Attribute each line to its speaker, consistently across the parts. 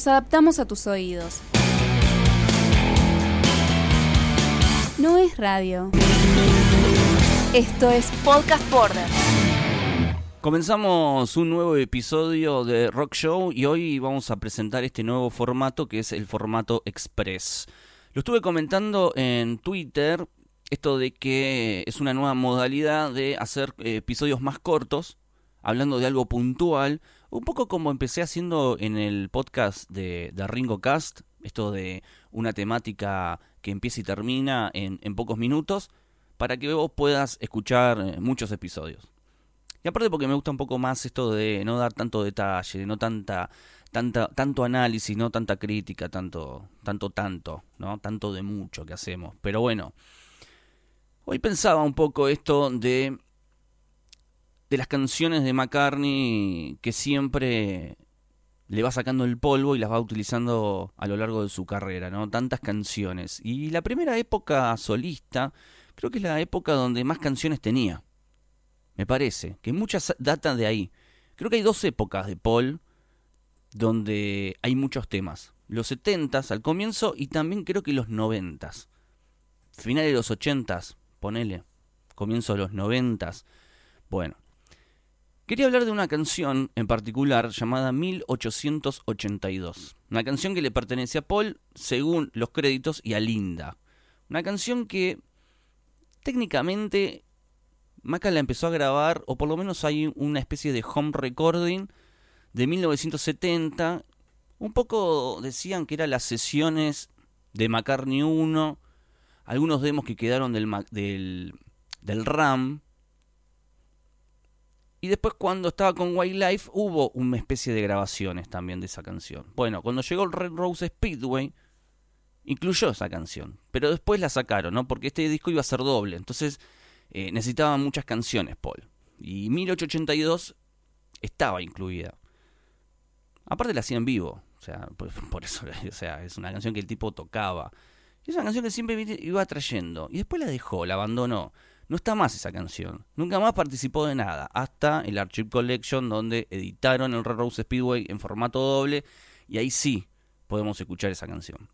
Speaker 1: Nos adaptamos a tus oídos. No es radio. Esto es Podcast Border.
Speaker 2: Comenzamos un nuevo episodio de Rock Show y hoy vamos a presentar este nuevo formato que es el formato Express. Lo estuve comentando en Twitter, esto de que es una nueva modalidad de hacer eh, episodios más cortos, hablando de algo puntual, un poco como empecé haciendo en el podcast de, Ringo Cast, esto de una temática que empieza y termina en, en pocos minutos, para que vos puedas escuchar eh, muchos episodios. Y aparte porque me gusta un poco más esto de no dar tanto detalle, de no tanta, tanta, tanto análisis, no tanta crítica, tanto, tanto, tanto, ¿no? Tanto de mucho que hacemos. Pero bueno, hoy pensaba un poco esto de de las canciones de McCartney que siempre le va sacando el polvo y las va utilizando a lo largo de su carrera, ¿no? Tantas canciones. Y la primera época solista, creo que es la época donde más canciones tenía. Me parece, que muchas datan de ahí. Creo que hay dos épocas de Paul donde hay muchos temas. Los 70 al comienzo y también creo que los 90 Finales de los 80 ponele. Comienzo de los 90 Bueno, Quería hablar de una canción en particular llamada 1882. Una canción que le pertenece a Paul según los créditos y a Linda. Una canción que técnicamente Maca la empezó a grabar, o por lo menos hay una especie de home recording de 1970. Un poco decían que eran las sesiones de McCartney 1, algunos demos que quedaron del, del, del RAM, y después cuando estaba con Wildlife hubo una especie de grabaciones también de esa canción. Bueno, cuando llegó el Red Rose Speedway, incluyó esa canción. Pero después la sacaron, ¿no? Porque este disco iba a ser doble. Entonces eh, necesitaban muchas canciones, Paul. Y 1882 estaba incluida. Aparte la hacía en vivo. O sea, por, por eso, o sea, es una canción que el tipo tocaba. Y es una canción que siempre iba trayendo. Y después la dejó, la abandonó. No está más esa canción. Nunca más participó de nada. Hasta el Archive Collection, donde editaron el Rose Speedway en formato doble. Y ahí sí podemos escuchar esa canción.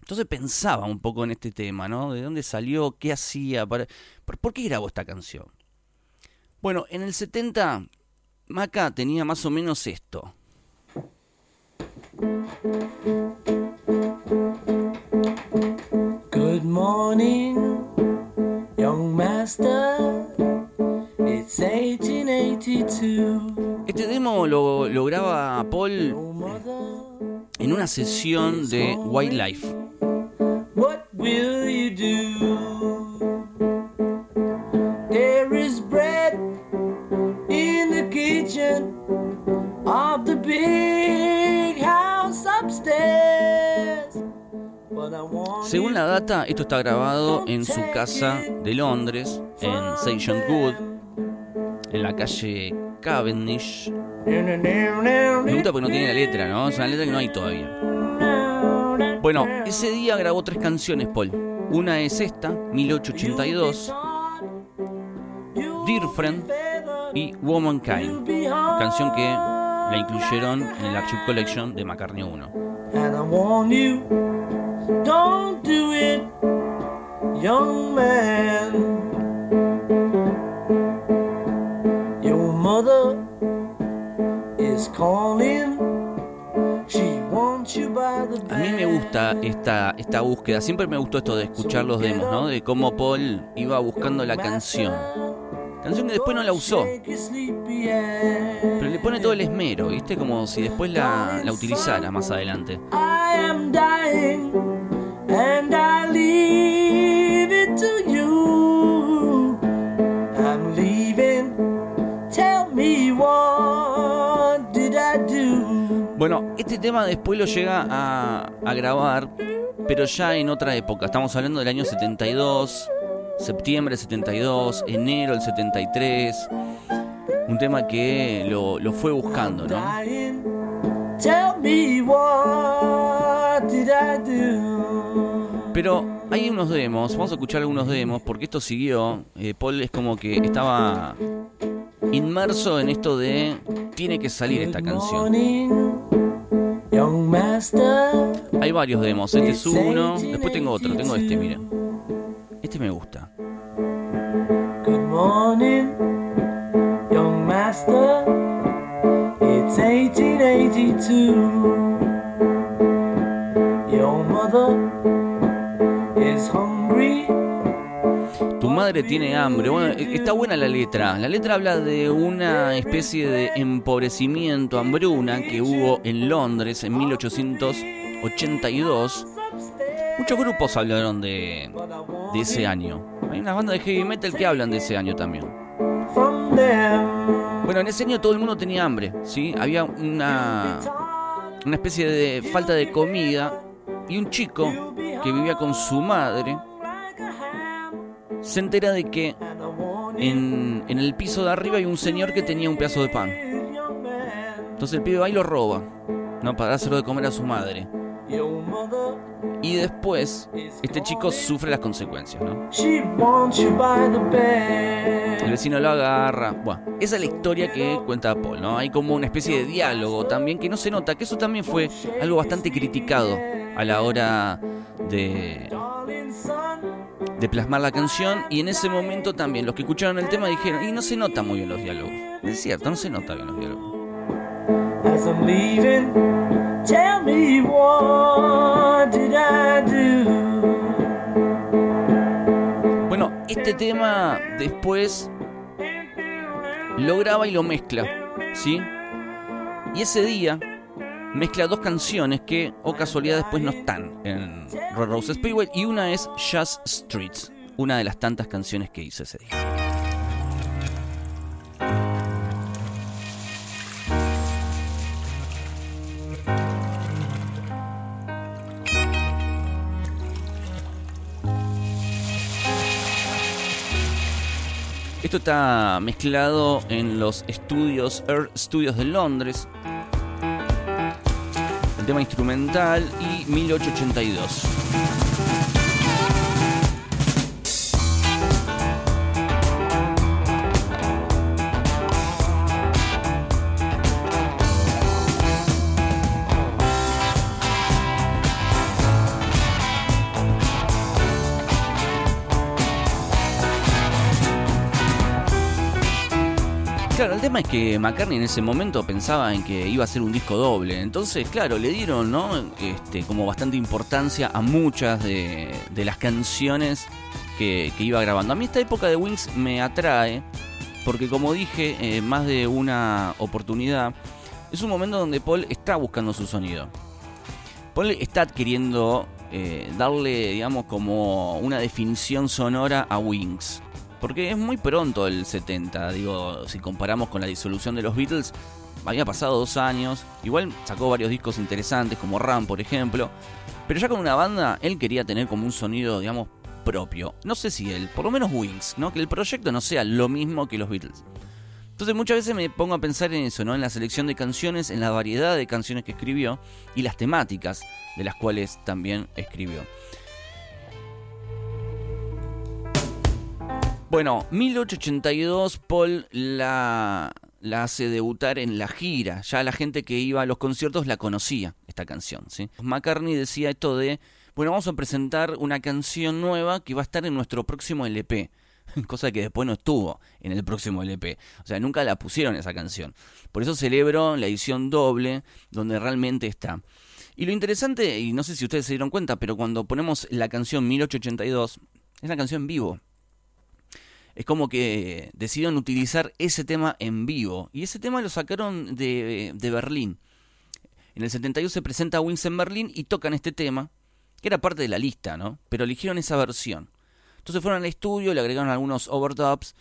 Speaker 2: Entonces pensaba un poco en este tema, ¿no? ¿De dónde salió? ¿Qué hacía? ¿Por, qué grabó esta canción? Bueno, en el 70, Maca tenía más o menos esto. Good morning. Este demo lo, lo graba Paul en una sesión de Wildlife. What will you do? Según la data, esto está grabado en su casa de Londres, en St. Good, en la calle Cavendish. Me gusta porque no tiene la letra, ¿no? Es una letra que no hay todavía. Bueno, ese día grabó tres canciones, Paul. Una es esta, 1882, Dear Friend y Womankind, canción que la incluyeron en el Archive Collection de McCartney 1. Don't do it, young man. Your mother is calling. A mí me gusta esta, esta búsqueda, siempre me gustó esto de escuchar los demos, ¿no? De cómo Paul iba buscando la canción. Canción que después no la usó. Pero le pone todo el esmero, ¿viste? Como si después la, la utilizara más adelante. Bueno, este tema después lo llega a, a grabar, pero ya en otra época. Estamos hablando del año 72, septiembre 72, enero del 73. Un tema que lo, lo fue buscando, ¿no? Pero hay unos demos, vamos a escuchar algunos demos, porque esto siguió. Eh, Paul es como que estaba inmerso en esto de tiene que salir esta canción. Hay varios demos, este es uno, después tengo otro, tengo este, miren. Este me gusta.
Speaker 3: Morning, young master. It's 1882. Your mother is hungry.
Speaker 2: Tu madre tiene hambre. Bueno, e- está buena la letra. La letra habla de una especie de empobrecimiento, hambruna que hubo en Londres en 1882. Muchos grupos hablaron de, de ese año. Hay unas bandas de heavy metal que hablan de ese año también. Bueno, en ese año todo el mundo tenía hambre, ¿sí? Había una, una especie de falta de comida y un chico que vivía con su madre se entera de que en, en el piso de arriba hay un señor que tenía un pedazo de pan. Entonces el pibe va y lo roba, ¿no? Para dárselo de comer a su madre. Y después este chico sufre las consecuencias, ¿no? El vecino lo agarra. Bueno, esa es la historia que cuenta Paul, ¿no? Hay como una especie de diálogo también que no se nota, que eso también fue algo bastante criticado a la hora de, de plasmar la canción. Y en ese momento también los que escucharon el tema dijeron, y no se nota muy bien los diálogos. Es cierto, no se nota bien los diálogos.
Speaker 3: As I'm leaving, tell me what did I do?
Speaker 2: Bueno, este tema después lo graba y lo mezcla, ¿sí? Y ese día mezcla dos canciones que, o casualidad, después no están en Rose Speedway. Y una es Just Streets, una de las tantas canciones que hizo ese día. Esto está mezclado en los estudios Earth Studios de Londres. El tema instrumental y 1882. Tema es que McCartney en ese momento pensaba en que iba a ser un disco doble. Entonces, claro, le dieron, ¿no? Este, como bastante importancia a muchas de, las canciones que, que iba grabando. A mí esta época de Wings me atrae, porque como dije, eh, más de una oportunidad, es un momento donde Paul está buscando su sonido. Paul está queriendo eh, darle, digamos, como una definición sonora a Wings. Porque es muy pronto el 70, digo, si comparamos con la disolución de los Beatles, había pasado dos años, igual sacó varios discos interesantes como Ram, por ejemplo, pero ya con una banda él quería tener como un sonido, digamos, propio. No sé si él, por lo menos Wings, ¿no? Que el proyecto no sea lo mismo que los Beatles. Entonces muchas veces me pongo a pensar en eso, ¿no? En la selección de canciones, en la variedad de canciones que escribió y las temáticas de las cuales también escribió. Bueno, 1882 Paul la, la hace debutar en la gira. Ya la gente que iba a los conciertos la conocía, esta canción. ¿sí? McCartney decía esto de, bueno, vamos a presentar una canción nueva que va a estar en nuestro próximo LP. Cosa que después no estuvo en el próximo LP. O sea, nunca la pusieron esa canción. Por eso celebro la edición doble, donde realmente está. Y lo interesante, y no sé si ustedes se dieron cuenta, pero cuando ponemos la canción 1882, es una canción en vivo es como que decidieron utilizar ese tema en vivo. Y ese tema lo sacaron de, de Berlín. En el 72 se presenta Wings en Berlín y tocan este tema, que era parte de la lista, ¿no? Pero eligieron esa versión. Entonces fueron al estudio, le agregaron algunos overdubs,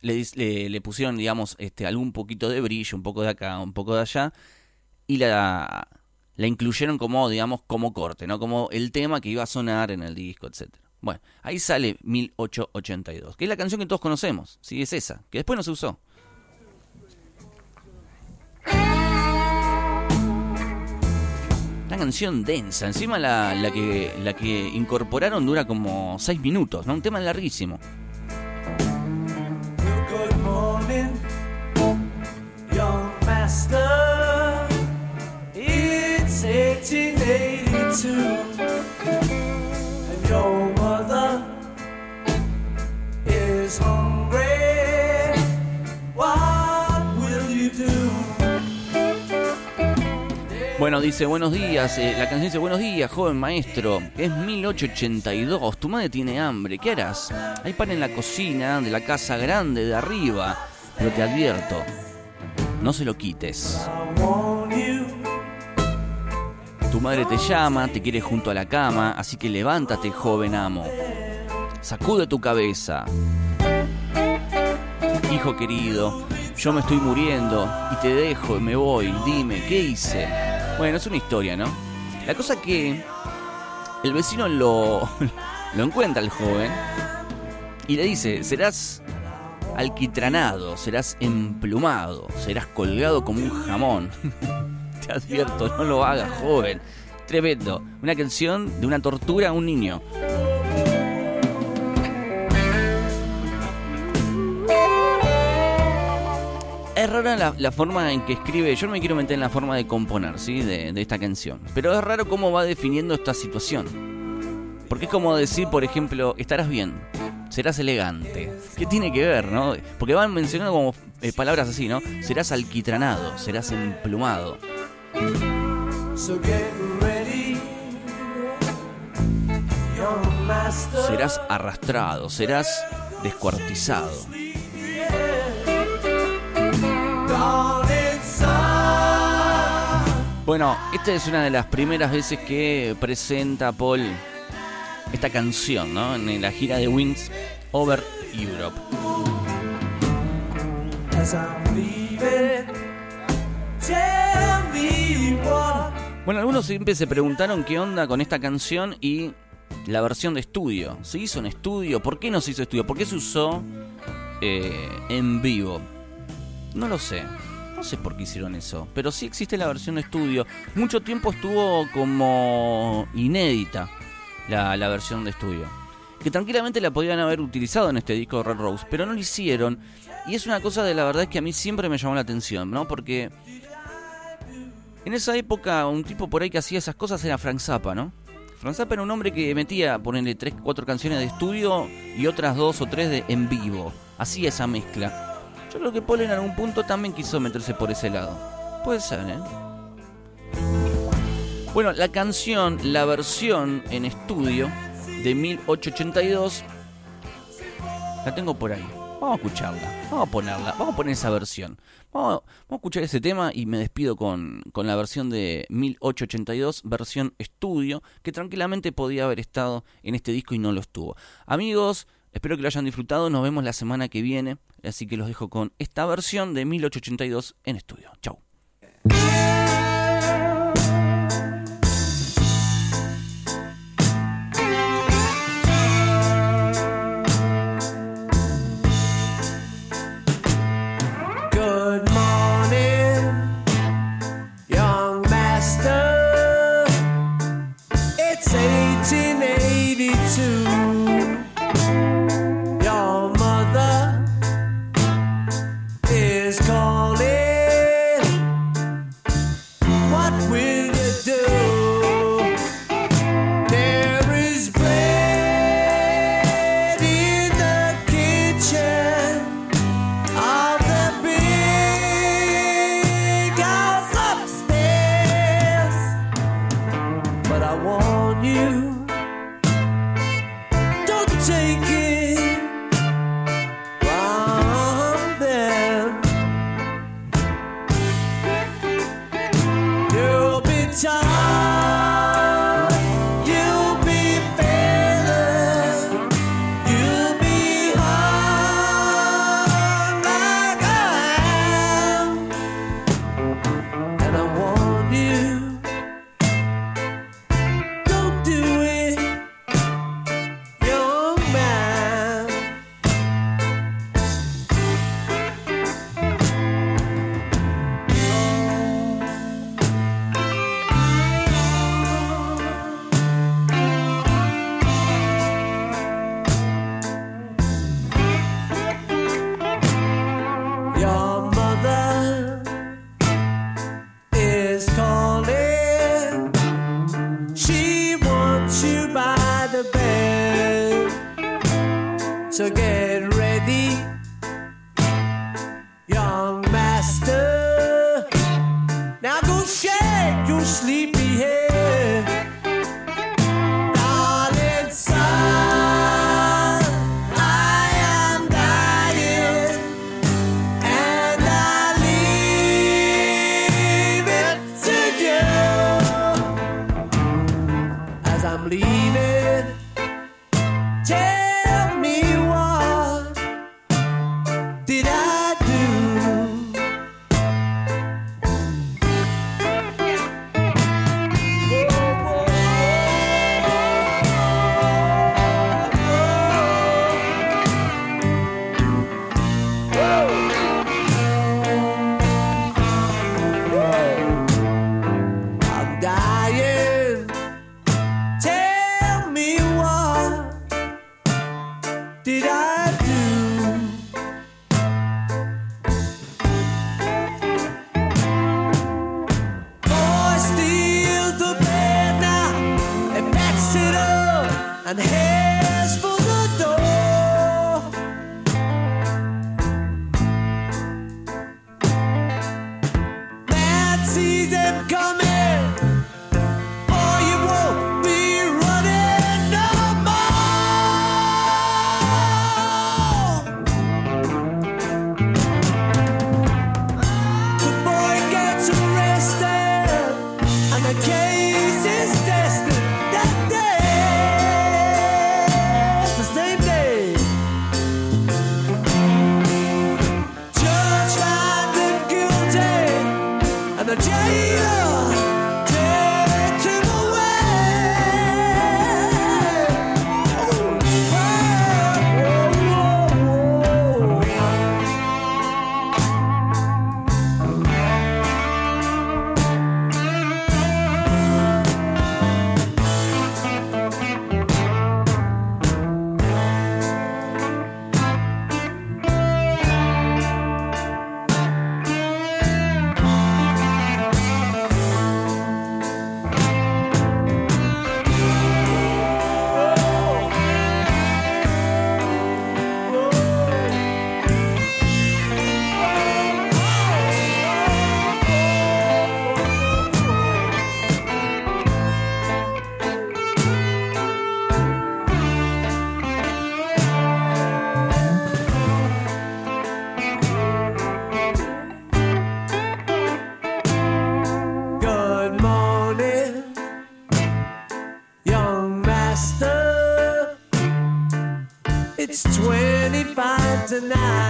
Speaker 2: le, le, le pusieron, digamos, este, algún poquito de brillo, un poco de acá, un poco de allá. y la, la incluyeron como, digamos, como corte, ¿no? Como el tema que iba a sonar en el disco, etcétera. Bueno, ahí sale 1882, que es la canción que todos conocemos, sí, es esa, que después no se usó. Una canción densa, encima la, que, la que incorporaron dura como 6 minutos, ¿no? Un tema larguísimo.
Speaker 3: Good morning, young master. It's 1882,
Speaker 2: Bueno, dice buenos días, eh, la canción dice buenos días, joven maestro, es 1882, tu madre tiene hambre, ¿qué harás? Hay pan en la cocina de la casa grande de arriba, pero te advierto, no se lo quites. Tu madre te llama, te quiere junto a la cama, así que levántate, joven amo. Sacude tu cabeza. Hijo querido, yo me estoy muriendo y te dejo y me voy. Dime, ¿qué hice? Bueno, es una historia, ¿no? La cosa que el vecino lo, lo encuentra al joven y le dice, serás alquitranado, serás emplumado, serás colgado como un jamón. Te advierto, no lo hagas, joven. Tremendo. Una canción de una tortura a un niño. Es rara la, forma en que escribe. Yo no me quiero meter en la forma de componer, ¿sí? De, esta canción. Pero es raro cómo va definiendo esta situación. Porque es como decir, por ejemplo, estarás bien, serás elegante. ¿Qué tiene que ver, no? Porque van mencionando como eh, palabras así, ¿no? Serás alquitranado, serás emplumado. Serás arrastrado, serás descuartizado. Bueno, esta es una de las primeras veces que presenta Paul esta canción, ¿no? En la gira de Wings Over Europe. Bueno, algunos siempre se preguntaron qué onda con esta canción y la versión de estudio. ¿Se hizo en estudio? ¿Por qué no se hizo estudio? ¿Por qué se usó eh, en vivo? No lo sé. No sé por qué hicieron eso. Pero sí existe la versión de estudio. Mucho tiempo estuvo como inédita la, la versión de estudio. Que tranquilamente la podían haber utilizado en este disco de Red Rose. Pero no lo hicieron. Y es una cosa de la verdad que a mí siempre me llamó la atención, ¿no? Porque en esa época, un tipo por ahí que hacía esas cosas era Frank Zappa, ¿no? Frank Zappa era un hombre que metía, ponerle tres, cuatro canciones de estudio y otras dos o tres de en vivo. Hacía esa mezcla. Yo creo que Paul en algún punto también quiso meterse por ese lado. Puede ser, ¿eh? Bueno, la canción, la versión en estudio de 1882, la tengo por ahí. Vamos a escucharla, vamos a ponerla, vamos a poner esa versión. Vamos, vamos a escuchar ese tema y me despido con, con la versión de 1882, versión estudio, que tranquilamente podía haber estado en este disco y no lo estuvo. Amigos, espero que lo hayan disfrutado, nos vemos la semana que viene, así que los dejo con esta versión de 1882 en estudio. Chau.
Speaker 3: sleep. coming.
Speaker 4: tonight.